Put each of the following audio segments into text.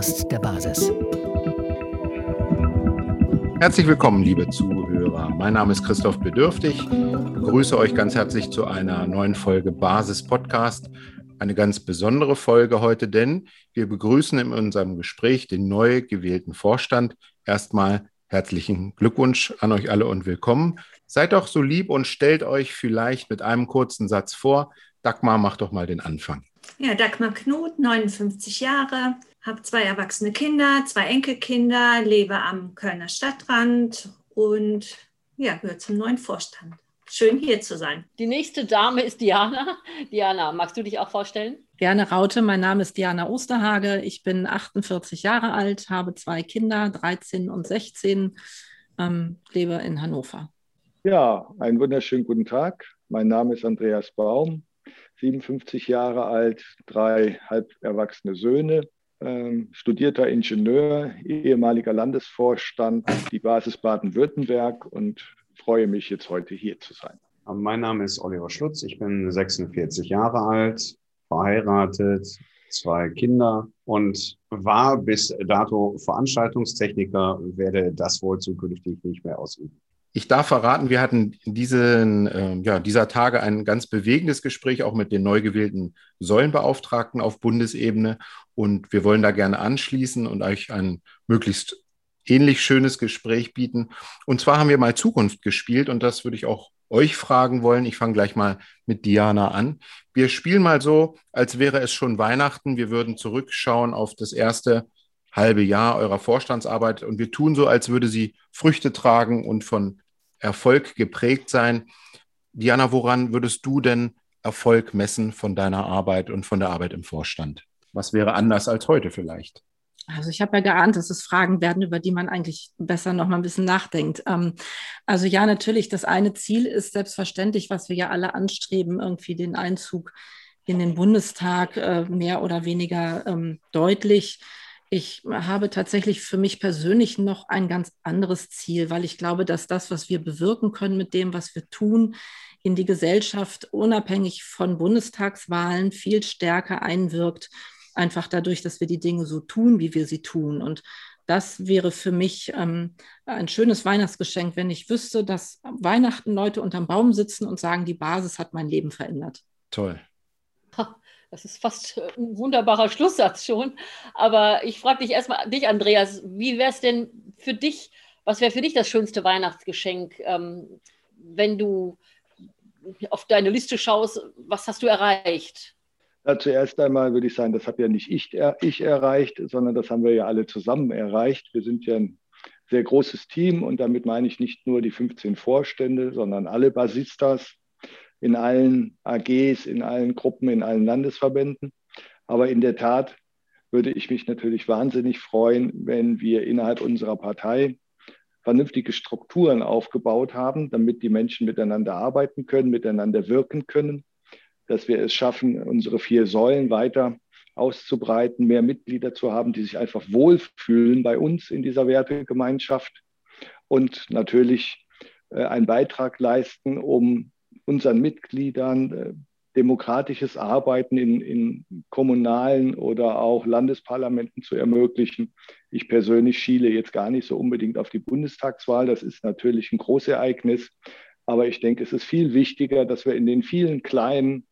Podcast der Basis. Herzlich willkommen, liebe Zuhörer. Mein Name ist Christoph Bedürftig. Ich begrüße euch ganz herzlich zu einer neuen Folge Basis Podcast. Eine ganz besondere Folge heute, denn wir begrüßen in unserem Gespräch den neu gewählten Vorstand. Erstmal herzlichen Glückwunsch an euch alle und willkommen. Seid doch so lieb und stellt euch vielleicht mit einem kurzen Satz vor. Dagmar, mach doch mal den Anfang. Ja, Dagmar Knut, 59 Jahre, habe zwei erwachsene Kinder, zwei Enkelkinder, lebe am Kölner Stadtrand und ja, gehöre zum neuen Vorstand. Schön hier zu sein. Die nächste Dame ist Diana. Diana, magst du dich auch vorstellen? Gerne Raute, mein Name ist Diana Osterhage. Ich bin 48 Jahre alt, habe zwei Kinder, 13 und 16, ähm, lebe in Hannover. Ja, einen wunderschönen guten Tag. Mein Name ist Andreas Baum, 57 Jahre alt, drei halb erwachsene Söhne, studierter Ingenieur, ehemaliger Landesvorstand, die Basis Baden-Württemberg und freue mich jetzt heute hier zu sein. Mein Name ist Oliver Schlutz, ich bin 46 Jahre alt, verheiratet, zwei Kinder und war bis dato Veranstaltungstechniker, werde das wohl zukünftig nicht mehr ausüben. Ich darf verraten, wir hatten diesen, äh, ja, dieser Tage ein ganz bewegendes Gespräch auch mit den neu gewählten Säulenbeauftragten auf Bundesebene. Und wir wollen da gerne anschließen und euch ein möglichst ähnlich schönes Gespräch bieten. Und zwar haben wir mal Zukunft gespielt und das würde ich auch euch fragen wollen. Ich fange gleich mal mit Diana an. Wir spielen mal so, als wäre es schon Weihnachten. Wir würden zurückschauen auf das erste halbe Jahr eurer Vorstandsarbeit und wir tun so, als würde sie Früchte tragen und von Erfolg geprägt sein. Diana, woran würdest du denn Erfolg messen von deiner Arbeit und von der Arbeit im Vorstand? Was wäre anders als heute vielleicht? Also ich habe ja geahnt, dass es Fragen werden, über die man eigentlich besser noch mal ein bisschen nachdenkt. Ähm, also ja, natürlich, das eine Ziel ist selbstverständlich, was wir ja alle anstreben, irgendwie den Einzug in den Bundestag äh, mehr oder weniger ähm, deutlich ich habe tatsächlich für mich persönlich noch ein ganz anderes Ziel, weil ich glaube, dass das, was wir bewirken können mit dem, was wir tun, in die Gesellschaft unabhängig von Bundestagswahlen viel stärker einwirkt, einfach dadurch, dass wir die Dinge so tun, wie wir sie tun. Und das wäre für mich ähm, ein schönes Weihnachtsgeschenk, wenn ich wüsste, dass Weihnachten Leute unterm Baum sitzen und sagen, die Basis hat mein Leben verändert. Toll. Das ist fast äh, ein wunderbarer Schlusssatz schon. Aber ich frage dich erstmal, dich, Andreas, wie wäre es denn für dich, was wäre für dich das schönste Weihnachtsgeschenk, ähm, wenn du auf deine Liste schaust, was hast du erreicht? Ja, zuerst einmal würde ich sagen, das habe ja nicht ich, ich erreicht, sondern das haben wir ja alle zusammen erreicht. Wir sind ja ein sehr großes Team und damit meine ich nicht nur die 15 Vorstände, sondern alle Basistas in allen AGs, in allen Gruppen, in allen Landesverbänden. Aber in der Tat würde ich mich natürlich wahnsinnig freuen, wenn wir innerhalb unserer Partei vernünftige Strukturen aufgebaut haben, damit die Menschen miteinander arbeiten können, miteinander wirken können, dass wir es schaffen, unsere vier Säulen weiter auszubreiten, mehr Mitglieder zu haben, die sich einfach wohlfühlen bei uns in dieser Wertegemeinschaft und natürlich äh, einen Beitrag leisten, um unseren Mitgliedern äh, demokratisches Arbeiten in, in, kommunalen oder auch Landesparlamenten zu ermöglichen. Ich persönlich schiele jetzt gar nicht so unbedingt auf die Bundestagswahl. Das ist natürlich ein Großereignis. Aber ich denke, es ist viel wichtiger, dass wir in den vielen kleinen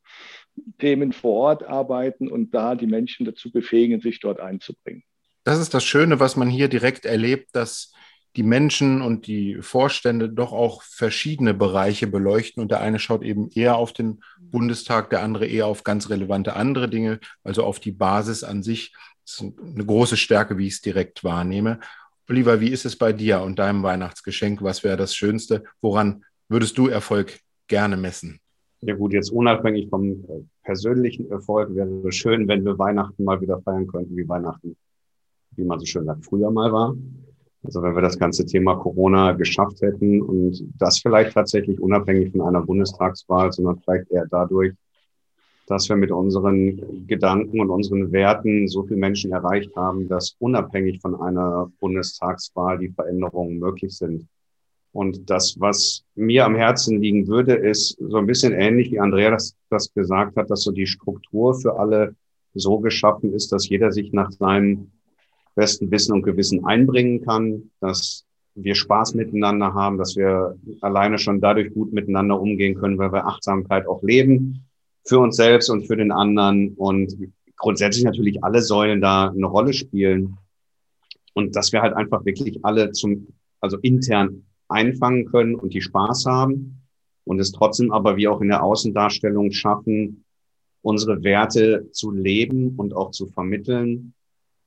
Themen vor Ort arbeiten und da die Menschen dazu befähigen, sich dort einzubringen. Das ist das Schöne, was man hier direkt erlebt, dass die Menschen und die Vorstände doch auch verschiedene Bereiche beleuchten. Und der eine schaut eben eher auf den Bundestag, der andere eher auf ganz relevante andere Dinge, also auf die Basis an sich. Das ist eine große Stärke, wie ich es direkt wahrnehme. Oliver, wie ist es bei dir und deinem Weihnachtsgeschenk? Was wäre das Schönste? Woran würdest du Erfolg gerne messen? Ja gut, jetzt unabhängig vom äh, persönlichen Erfolg wäre es schön, wenn wir Weihnachten mal wieder feiern könnten, wie Weihnachten, wie man so schön sagt, früher mal war. Also wenn wir das ganze Thema Corona geschafft hätten und das vielleicht tatsächlich unabhängig von einer Bundestagswahl, sondern vielleicht eher dadurch, dass wir mit unseren Gedanken und unseren Werten so viele Menschen erreicht haben, dass unabhängig von einer Bundestagswahl die Veränderungen möglich sind. Und das, was mir am Herzen liegen würde, ist so ein bisschen ähnlich, wie Andrea das, das gesagt hat, dass so die Struktur für alle so geschaffen ist, dass jeder sich nach seinen besten Wissen und Gewissen einbringen kann, dass wir Spaß miteinander haben, dass wir alleine schon dadurch gut miteinander umgehen können, weil wir Achtsamkeit auch leben für uns selbst und für den anderen und grundsätzlich natürlich alle Säulen da eine Rolle spielen und dass wir halt einfach wirklich alle zum, also intern einfangen können und die Spaß haben und es trotzdem aber wie auch in der Außendarstellung schaffen, unsere Werte zu leben und auch zu vermitteln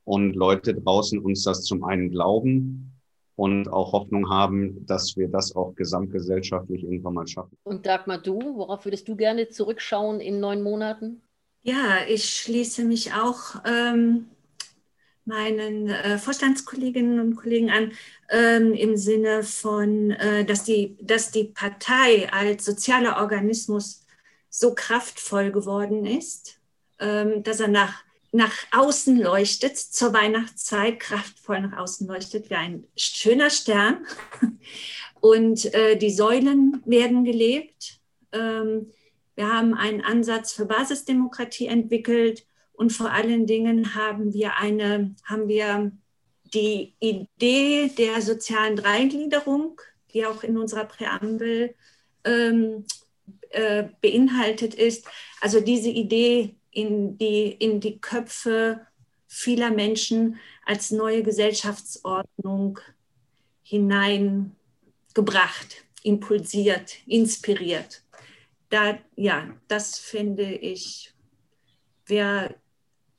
und Leute draußen uns das zum einen glauben und auch Hoffnung haben, dass wir das auch gesamtgesellschaftlich irgendwann mal schaffen. Und Dagmar, du, worauf würdest du gerne zurückschauen in neun Monaten? Ja, ich schließe mich auch ähm, meinen äh, Vorstandskolleginnen und Kollegen an, ähm, im Sinne von, äh, dass, die, dass die Partei als sozialer Organismus so kraftvoll geworden ist, ähm, dass er nach, nach außen leuchtet, zur Weihnachtszeit kraftvoll nach außen leuchtet, wie ein schöner Stern. Und äh, die Säulen werden gelebt. Ähm, wir haben einen Ansatz für Basisdemokratie entwickelt und vor allen Dingen haben wir, eine, haben wir die Idee der sozialen Dreigliederung, die auch in unserer Präambel ähm, äh, beinhaltet ist, also diese Idee in die, in die Köpfe vieler Menschen als neue Gesellschaftsordnung hineingebracht, impulsiert, inspiriert. Da, ja, das finde ich wäre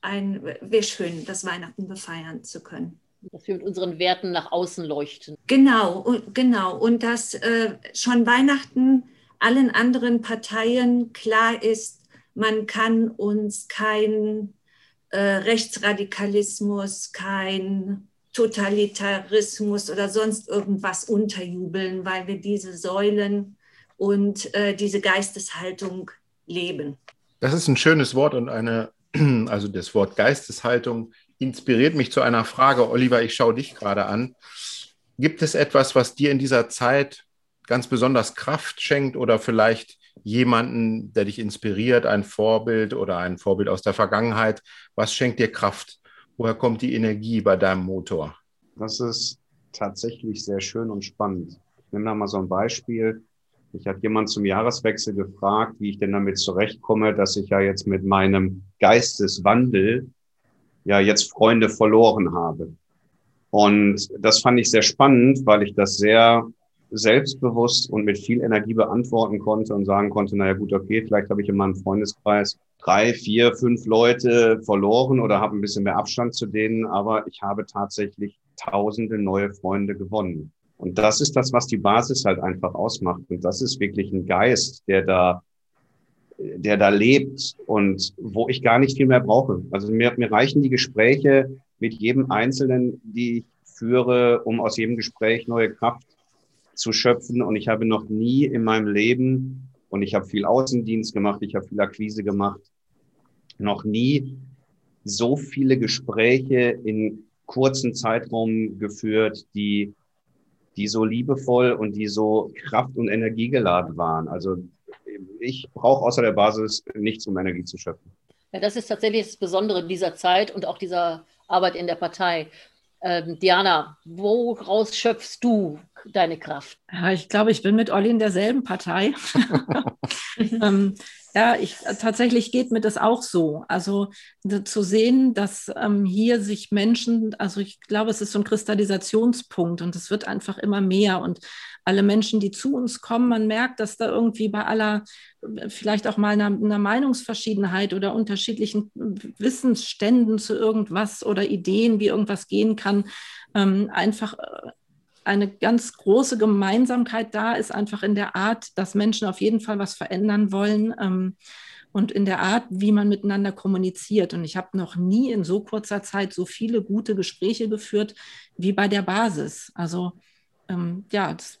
wär schön, das Weihnachten befeiern zu können dass wir mit unseren Werten nach außen leuchten. Genau, und, genau. Und dass äh, schon Weihnachten allen anderen Parteien klar ist, man kann uns kein äh, Rechtsradikalismus, kein Totalitarismus oder sonst irgendwas unterjubeln, weil wir diese Säulen und äh, diese Geisteshaltung leben. Das ist ein schönes Wort und eine, also das Wort Geisteshaltung inspiriert mich zu einer Frage. Oliver, ich schaue dich gerade an. Gibt es etwas, was dir in dieser Zeit ganz besonders Kraft schenkt oder vielleicht jemanden, der dich inspiriert, ein Vorbild oder ein Vorbild aus der Vergangenheit? Was schenkt dir Kraft? Woher kommt die Energie bei deinem Motor? Das ist tatsächlich sehr schön und spannend. Ich nehme da mal so ein Beispiel. Ich hat jemand zum Jahreswechsel gefragt, wie ich denn damit zurechtkomme, dass ich ja jetzt mit meinem Geisteswandel ja jetzt Freunde verloren habe. Und das fand ich sehr spannend, weil ich das sehr selbstbewusst und mit viel Energie beantworten konnte und sagen konnte, naja gut, okay, vielleicht habe ich in meinem Freundeskreis drei, vier, fünf Leute verloren oder habe ein bisschen mehr Abstand zu denen, aber ich habe tatsächlich tausende neue Freunde gewonnen. Und das ist das, was die Basis halt einfach ausmacht. Und das ist wirklich ein Geist, der da der da lebt und wo ich gar nicht viel mehr brauche. Also mir, mir reichen die Gespräche mit jedem Einzelnen, die ich führe, um aus jedem Gespräch neue Kraft zu schöpfen. Und ich habe noch nie in meinem Leben, und ich habe viel Außendienst gemacht, ich habe viel Akquise gemacht, noch nie so viele Gespräche in kurzen Zeitraum geführt, die, die so liebevoll und die so kraft- und energiegeladen waren. Also ich brauche außer der Basis nichts, um Energie zu schöpfen. Ja, das ist tatsächlich das Besondere dieser Zeit und auch dieser Arbeit in der Partei. Ähm, Diana, woraus schöpfst du deine Kraft? Ja, ich glaube, ich bin mit Olli in derselben Partei. ähm, ja, ich, tatsächlich geht mir das auch so. Also zu sehen, dass ähm, hier sich Menschen, also ich glaube, es ist so ein Kristallisationspunkt und es wird einfach immer mehr. Und alle Menschen, die zu uns kommen, man merkt, dass da irgendwie bei aller, vielleicht auch mal einer, einer Meinungsverschiedenheit oder unterschiedlichen Wissensständen zu irgendwas oder Ideen, wie irgendwas gehen kann, ähm, einfach äh, eine ganz große Gemeinsamkeit da ist, einfach in der Art, dass Menschen auf jeden Fall was verändern wollen ähm, und in der Art, wie man miteinander kommuniziert. Und ich habe noch nie in so kurzer Zeit so viele gute Gespräche geführt wie bei der Basis. Also ähm, ja, das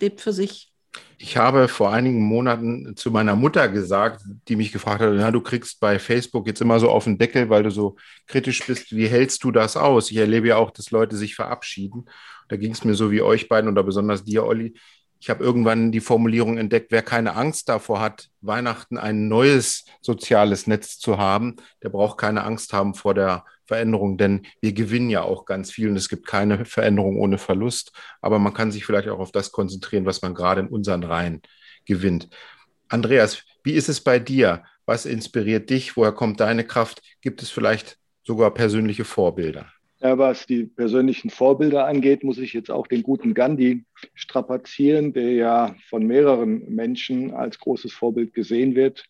lebt für sich. Ich habe vor einigen Monaten zu meiner Mutter gesagt, die mich gefragt hat, na, du kriegst bei Facebook jetzt immer so auf den Deckel, weil du so kritisch bist. Wie hältst du das aus? Ich erlebe ja auch, dass Leute sich verabschieden. Da ging es mir so wie euch beiden oder besonders dir, Olli. Ich habe irgendwann die Formulierung entdeckt, wer keine Angst davor hat, Weihnachten ein neues soziales Netz zu haben, der braucht keine Angst haben vor der Veränderung, denn wir gewinnen ja auch ganz viel und es gibt keine Veränderung ohne Verlust, aber man kann sich vielleicht auch auf das konzentrieren, was man gerade in unseren Reihen gewinnt. Andreas, wie ist es bei dir? Was inspiriert dich? Woher kommt deine Kraft? Gibt es vielleicht sogar persönliche Vorbilder? Ja, was die persönlichen Vorbilder angeht, muss ich jetzt auch den guten Gandhi strapazieren, der ja von mehreren Menschen als großes Vorbild gesehen wird.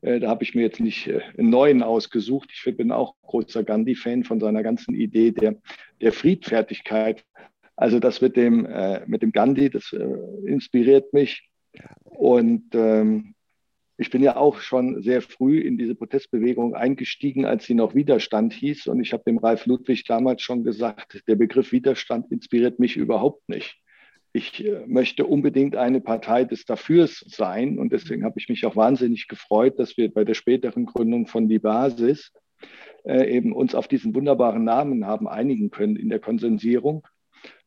Äh, da habe ich mir jetzt nicht äh, einen neuen ausgesucht. Ich bin auch großer Gandhi-Fan von seiner ganzen Idee der, der Friedfertigkeit. Also das mit dem, äh, mit dem Gandhi, das inspiriert mich. Und ähm, ich bin ja auch schon sehr früh in diese Protestbewegung eingestiegen, als sie noch Widerstand hieß. Und ich habe dem Ralf Ludwig damals schon gesagt, der Begriff Widerstand inspiriert mich überhaupt nicht. Ich äh, möchte unbedingt eine Partei des Dafürs sein. Und deswegen habe ich mich auch wahnsinnig gefreut, dass wir bei der späteren Gründung von Die Basis äh, eben uns auf diesen wunderbaren Namen haben einigen können in der Konsensierung,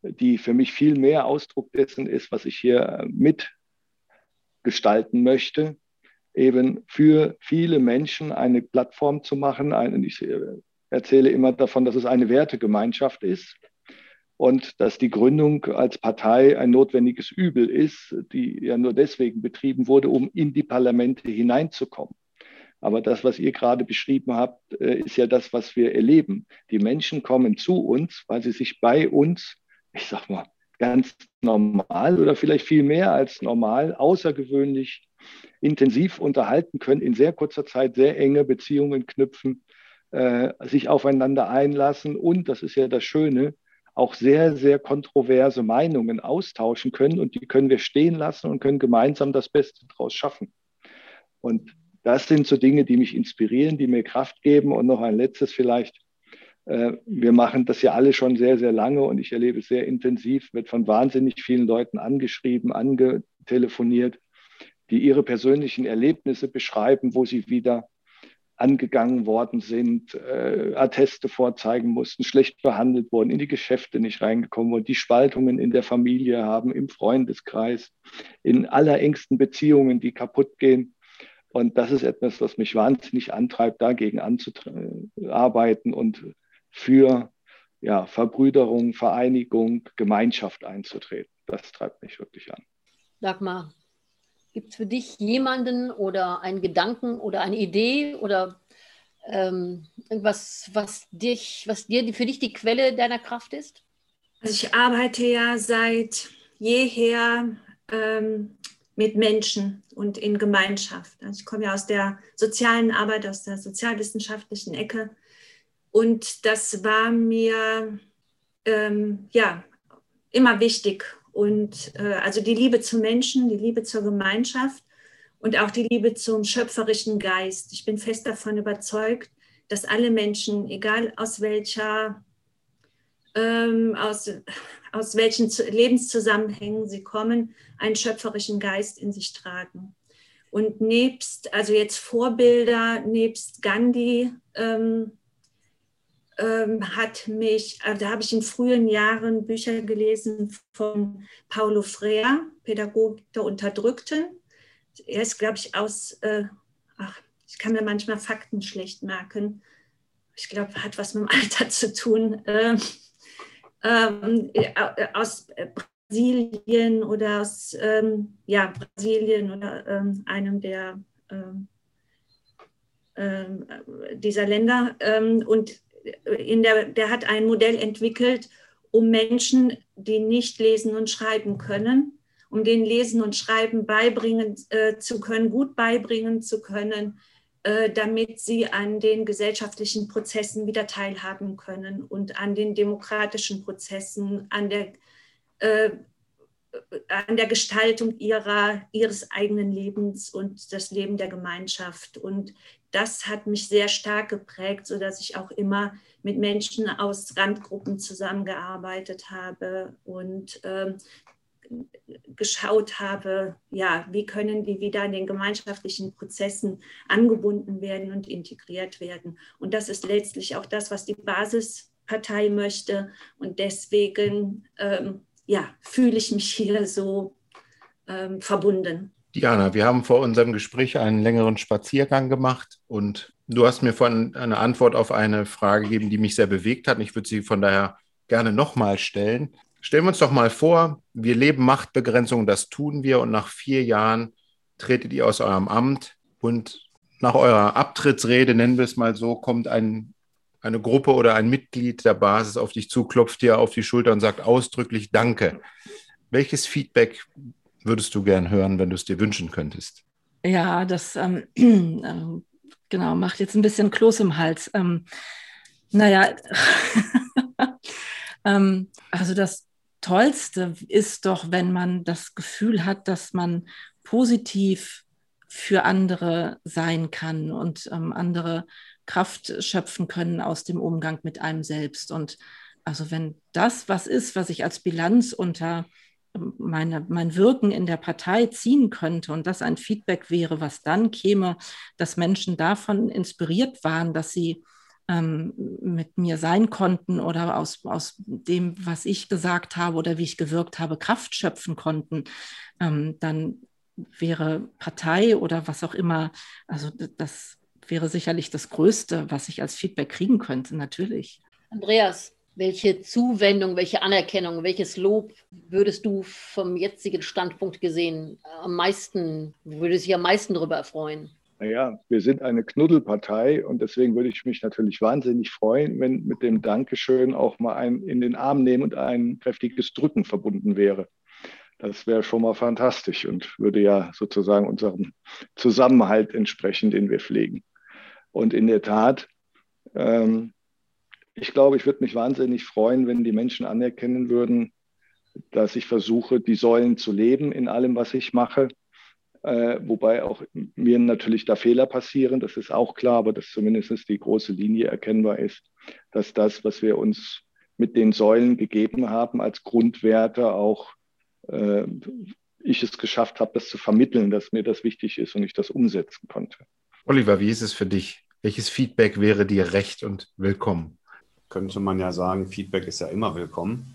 die für mich viel mehr Ausdruck dessen ist, was ich hier mitgestalten möchte eben für viele Menschen eine Plattform zu machen. Ich äh, erzähle immer davon, dass es eine Wertegemeinschaft ist und dass die Gründung als Partei ein notwendiges Übel ist, die ja nur deswegen betrieben wurde, um in die Parlamente hineinzukommen. Aber das, was ihr gerade beschrieben habt, äh, ist ja das, was wir erleben. Die Menschen kommen zu uns, weil sie sich bei uns, ich sag mal, ganz normal oder vielleicht viel mehr als normal, außergewöhnlich intensiv unterhalten können, in sehr kurzer Zeit sehr enge Beziehungen knüpfen, äh, sich aufeinander einlassen und, das ist ja das Schöne, auch sehr, sehr kontroverse Meinungen austauschen können und die können wir stehen lassen und können gemeinsam das Beste daraus schaffen. Und das sind so Dinge, die mich inspirieren, die mir Kraft geben. Und noch ein letztes vielleicht. Äh, wir machen das ja alle schon sehr, sehr lange und ich erlebe es sehr intensiv, wird von wahnsinnig vielen Leuten angeschrieben, angetelefoniert die ihre persönlichen Erlebnisse beschreiben, wo sie wieder angegangen worden sind, äh, Atteste vorzeigen mussten, schlecht behandelt wurden, in die Geschäfte nicht reingekommen wurden, die Spaltungen in der Familie haben, im Freundeskreis, in allerengsten Beziehungen, die kaputt gehen. Und das ist etwas, was mich wahnsinnig antreibt, dagegen anzuarbeiten und für ja, Verbrüderung, Vereinigung, Gemeinschaft einzutreten. Das treibt mich wirklich an. Dagmar, Gibt es für dich jemanden oder einen Gedanken oder eine Idee oder ähm, irgendwas, was dich, was dir für dich die Quelle deiner Kraft ist? Also ich arbeite ja seit jeher ähm, mit Menschen und in Gemeinschaft. Also ich komme ja aus der sozialen Arbeit, aus der sozialwissenschaftlichen Ecke. Und das war mir ähm, ja immer wichtig und äh, also die Liebe zum Menschen, die Liebe zur Gemeinschaft und auch die Liebe zum schöpferischen Geist. Ich bin fest davon überzeugt, dass alle Menschen, egal aus welcher, ähm, aus, aus welchen Lebenszusammenhängen sie kommen, einen schöpferischen Geist in sich tragen. Und nebst, also jetzt Vorbilder, nebst Gandhi, ähm, ähm, hat mich, also da habe ich in frühen Jahren Bücher gelesen von Paulo Freire, Pädagogik der Unterdrückten. Er ist, glaube ich, aus, äh, ach, ich kann mir manchmal Fakten schlecht merken. Ich glaube, hat was mit dem Alter zu tun. Ähm, ähm, äh, aus Brasilien oder aus ähm, ja, Brasilien oder ähm, einem der ähm, dieser Länder. und in der, der hat ein Modell entwickelt, um Menschen, die nicht lesen und schreiben können, um den Lesen und Schreiben beibringen äh, zu können, gut beibringen zu können, äh, damit sie an den gesellschaftlichen Prozessen wieder teilhaben können und an den demokratischen Prozessen, an der, äh, an der Gestaltung ihrer, ihres eigenen Lebens und das Leben der Gemeinschaft. Und das hat mich sehr stark geprägt, sodass ich auch immer mit Menschen aus Randgruppen zusammengearbeitet habe und ähm, geschaut habe, ja, wie können die wieder in den gemeinschaftlichen Prozessen angebunden werden und integriert werden. Und das ist letztlich auch das, was die Basispartei möchte. Und deswegen, ähm, ja, fühle ich mich hier so ähm, verbunden. Diana, wir haben vor unserem Gespräch einen längeren Spaziergang gemacht und du hast mir vorhin eine Antwort auf eine Frage gegeben, die mich sehr bewegt hat. Ich würde sie von daher gerne nochmal stellen. Stellen wir uns doch mal vor, wir leben Machtbegrenzung, das tun wir und nach vier Jahren tretet ihr aus eurem Amt und nach eurer Abtrittsrede, nennen wir es mal so, kommt ein, eine Gruppe oder ein Mitglied der Basis auf dich zu, klopft dir auf die Schulter und sagt ausdrücklich Danke. Welches Feedback würdest du gern hören, wenn du es dir wünschen könntest? Ja, das ähm, äh, genau macht jetzt ein bisschen Kloß im Hals. Ähm, naja, ähm, also das Tollste ist doch, wenn man das Gefühl hat, dass man positiv für andere sein kann und ähm, andere Kraft schöpfen können aus dem Umgang mit einem selbst. Und also wenn das was ist, was ich als Bilanz unter meine, mein Wirken in der Partei ziehen könnte und das ein Feedback wäre, was dann käme, dass Menschen davon inspiriert waren, dass sie ähm, mit mir sein konnten oder aus, aus dem, was ich gesagt habe oder wie ich gewirkt habe, Kraft schöpfen konnten, ähm, dann wäre Partei oder was auch immer, also das wäre sicherlich das Größte, was ich als Feedback kriegen könnte, natürlich. Andreas, welche Zuwendung, welche Anerkennung, welches Lob würdest du vom jetzigen Standpunkt gesehen am meisten, würdest dich am meisten darüber erfreuen? Naja, wir sind eine Knuddelpartei und deswegen würde ich mich natürlich wahnsinnig freuen, wenn mit dem Dankeschön auch mal ein in den Arm nehmen und ein kräftiges Drücken verbunden wäre. Das wäre schon mal fantastisch und würde ja sozusagen unserem Zusammenhalt entsprechen, den wir pflegen. Und in der Tat, ähm, ich glaube, ich würde mich wahnsinnig freuen, wenn die Menschen anerkennen würden, dass ich versuche, die Säulen zu leben in allem, was ich mache. Äh, wobei auch mir natürlich da Fehler passieren, das ist auch klar, aber dass zumindest die große Linie erkennbar ist, dass das, was wir uns mit den Säulen gegeben haben, als Grundwerte auch äh, ich es geschafft habe, das zu vermitteln, dass mir das wichtig ist und ich das umsetzen konnte. Oliver, wie ist es für dich? Welches Feedback wäre dir recht und willkommen? Könnte man ja sagen, Feedback ist ja immer willkommen.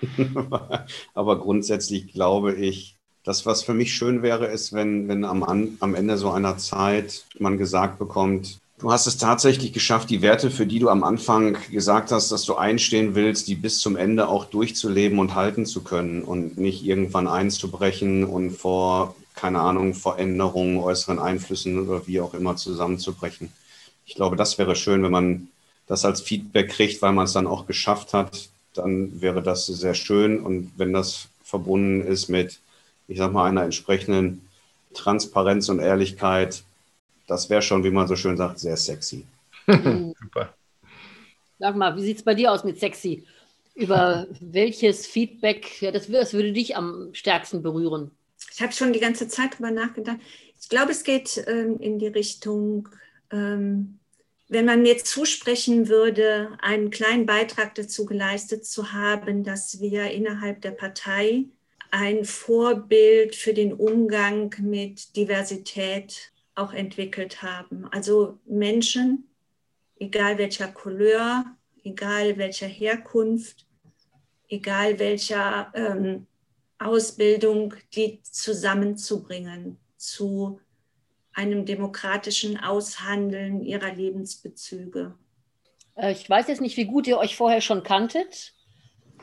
Aber grundsätzlich glaube ich, das, was für mich schön wäre, ist, wenn, wenn am, am Ende so einer Zeit man gesagt bekommt, du hast es tatsächlich geschafft, die Werte, für die du am Anfang gesagt hast, dass du einstehen willst, die bis zum Ende auch durchzuleben und halten zu können und nicht irgendwann einzubrechen und vor, keine Ahnung, Veränderungen, äußeren Einflüssen oder wie auch immer zusammenzubrechen. Ich glaube, das wäre schön, wenn man das als Feedback kriegt, weil man es dann auch geschafft hat, dann wäre das sehr schön. Und wenn das verbunden ist mit, ich sag mal, einer entsprechenden Transparenz und Ehrlichkeit, das wäre schon, wie man so schön sagt, sehr sexy. Super. Sag mal, wie sieht es bei dir aus mit sexy? Über welches Feedback, ja, das, das würde dich am stärksten berühren? Ich habe schon die ganze Zeit darüber nachgedacht. Ich glaube, es geht ähm, in die Richtung, ähm, wenn man mir zusprechen würde, einen kleinen Beitrag dazu geleistet zu haben, dass wir innerhalb der Partei ein Vorbild für den Umgang mit Diversität auch entwickelt haben. Also Menschen, egal welcher Couleur, egal welcher Herkunft, egal welcher ähm, Ausbildung, die zusammenzubringen zu einem demokratischen Aushandeln ihrer Lebensbezüge. Äh, ich weiß jetzt nicht, wie gut ihr euch vorher schon kanntet.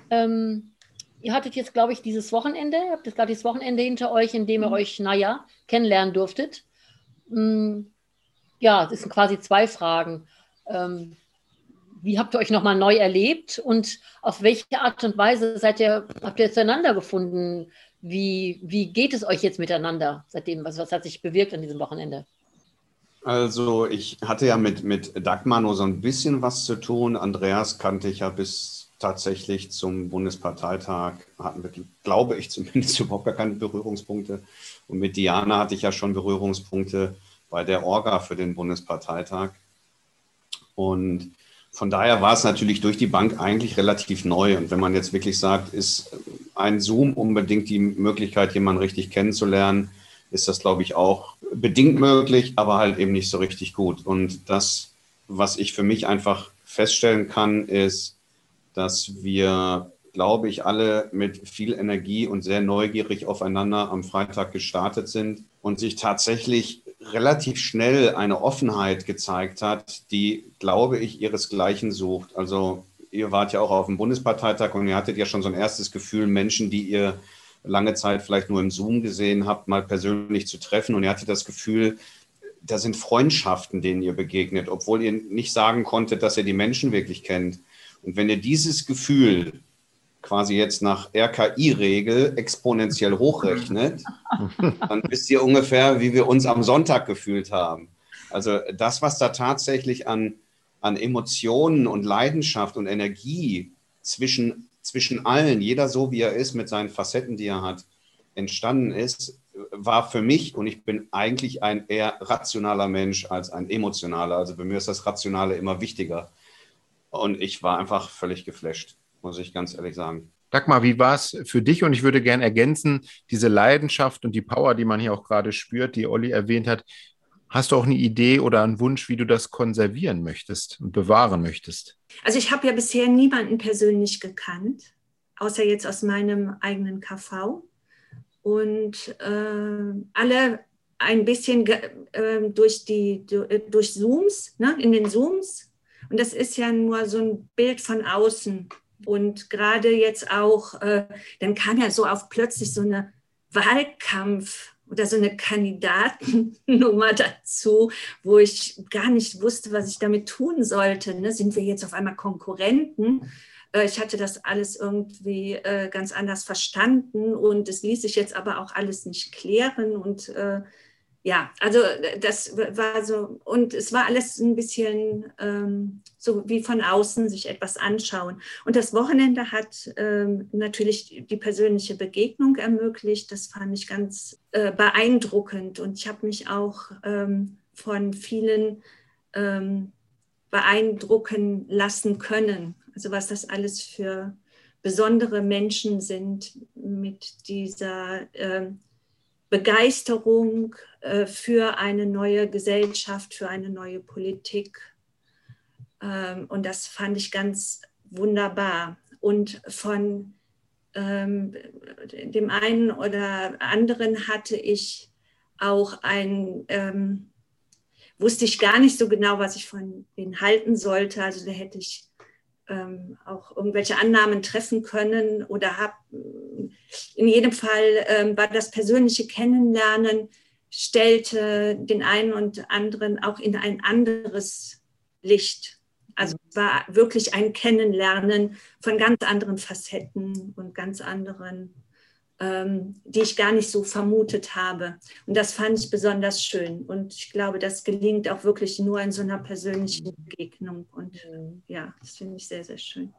Ähm, ihr hattet jetzt, glaube ich, dieses Wochenende, habt jetzt gerade dieses Wochenende hinter euch, in dem ihr mhm. euch, naja, kennenlernen durftet. Ähm, ja, es sind quasi zwei Fragen. Ähm, wie habt ihr euch nochmal neu erlebt und auf welche Art und Weise seid ihr, habt ihr zueinander gefunden? Wie, wie geht es euch jetzt miteinander seitdem? Was, was hat sich bewirkt an diesem Wochenende? Also ich hatte ja mit, mit Dagmar nur so ein bisschen was zu tun. Andreas kannte ich ja bis tatsächlich zum Bundesparteitag, hatten wir, glaube ich, zumindest überhaupt gar keine Berührungspunkte. Und mit Diana hatte ich ja schon Berührungspunkte bei der Orga für den Bundesparteitag. Und von daher war es natürlich durch die Bank eigentlich relativ neu. Und wenn man jetzt wirklich sagt, ist ein Zoom unbedingt die Möglichkeit, jemanden richtig kennenzulernen, ist das, glaube ich, auch bedingt möglich, aber halt eben nicht so richtig gut. Und das, was ich für mich einfach feststellen kann, ist, dass wir, glaube ich, alle mit viel Energie und sehr neugierig aufeinander am Freitag gestartet sind und sich tatsächlich relativ schnell eine Offenheit gezeigt hat, die, glaube ich, ihresgleichen sucht. Also ihr wart ja auch auf dem Bundesparteitag und ihr hattet ja schon so ein erstes Gefühl, Menschen, die ihr lange Zeit vielleicht nur im Zoom gesehen habt, mal persönlich zu treffen. Und ihr hattet das Gefühl, da sind Freundschaften, denen ihr begegnet, obwohl ihr nicht sagen konntet, dass ihr die Menschen wirklich kennt. Und wenn ihr dieses Gefühl quasi jetzt nach RKI-Regel exponentiell hochrechnet, dann wisst ihr ungefähr, wie wir uns am Sonntag gefühlt haben. Also das, was da tatsächlich an, an Emotionen und Leidenschaft und Energie zwischen, zwischen allen, jeder so wie er ist, mit seinen Facetten, die er hat, entstanden ist, war für mich, und ich bin eigentlich ein eher rationaler Mensch als ein emotionaler, also bei mir ist das Rationale immer wichtiger. Und ich war einfach völlig geflasht, muss ich ganz ehrlich sagen. Dagmar, wie war es für dich? Und ich würde gerne ergänzen, diese Leidenschaft und die Power, die man hier auch gerade spürt, die Olli erwähnt hat. Hast du auch eine Idee oder einen Wunsch, wie du das konservieren möchtest und bewahren möchtest? Also ich habe ja bisher niemanden persönlich gekannt, außer jetzt aus meinem eigenen KV. Und äh, alle ein bisschen äh, durch, die, durch Zooms, ne, in den Zooms und das ist ja nur so ein Bild von außen. Und gerade jetzt auch, äh, dann kam ja so auf plötzlich so eine Wahlkampf oder so eine Kandidatennummer dazu, wo ich gar nicht wusste, was ich damit tun sollte. Ne? Sind wir jetzt auf einmal Konkurrenten? Äh, ich hatte das alles irgendwie äh, ganz anders verstanden und es ließ sich jetzt aber auch alles nicht klären und äh, ja, also äh, das war so, und es war alles ein bisschen ähm, so wie von außen sich etwas anschauen. Und das Wochenende hat ähm, natürlich die persönliche Begegnung ermöglicht. Das fand ich ganz äh, beeindruckend. Und ich habe mich auch ähm, von vielen ähm, beeindrucken lassen können. Also was das alles für besondere Menschen sind mit dieser äh, Begeisterung für eine neue Gesellschaft, für eine neue Politik. Ähm, und das fand ich ganz wunderbar. Und von ähm, dem einen oder anderen hatte ich auch ein, ähm, wusste ich gar nicht so genau, was ich von denen halten sollte. Also da hätte ich ähm, auch irgendwelche Annahmen treffen können oder habe in jedem Fall ähm, war das persönliche Kennenlernen stellte den einen und anderen auch in ein anderes Licht. Also es war wirklich ein Kennenlernen von ganz anderen Facetten und ganz anderen ähm, die ich gar nicht so vermutet habe. Und das fand ich besonders schön. Und ich glaube, das gelingt auch wirklich nur in so einer persönlichen Begegnung. Und ja, das finde ich sehr, sehr schön.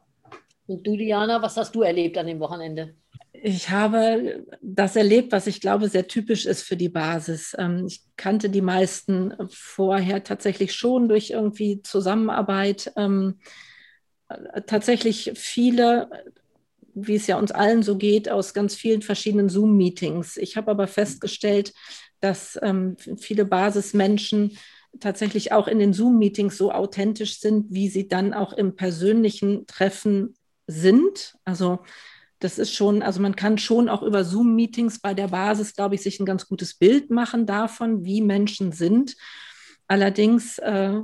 Und du, Diana, was hast du erlebt an dem Wochenende? Ich habe das erlebt, was ich glaube sehr typisch ist für die Basis. Ähm, ich kannte die meisten vorher tatsächlich schon durch irgendwie Zusammenarbeit. Ähm, tatsächlich viele wie es ja uns allen so geht, aus ganz vielen verschiedenen Zoom-Meetings. Ich habe aber festgestellt, dass ähm, viele Basismenschen tatsächlich auch in den Zoom-Meetings so authentisch sind, wie sie dann auch im persönlichen Treffen sind. Also das ist schon, also man kann schon auch über Zoom-Meetings bei der Basis, glaube ich, sich ein ganz gutes Bild machen davon, wie Menschen sind. Allerdings äh,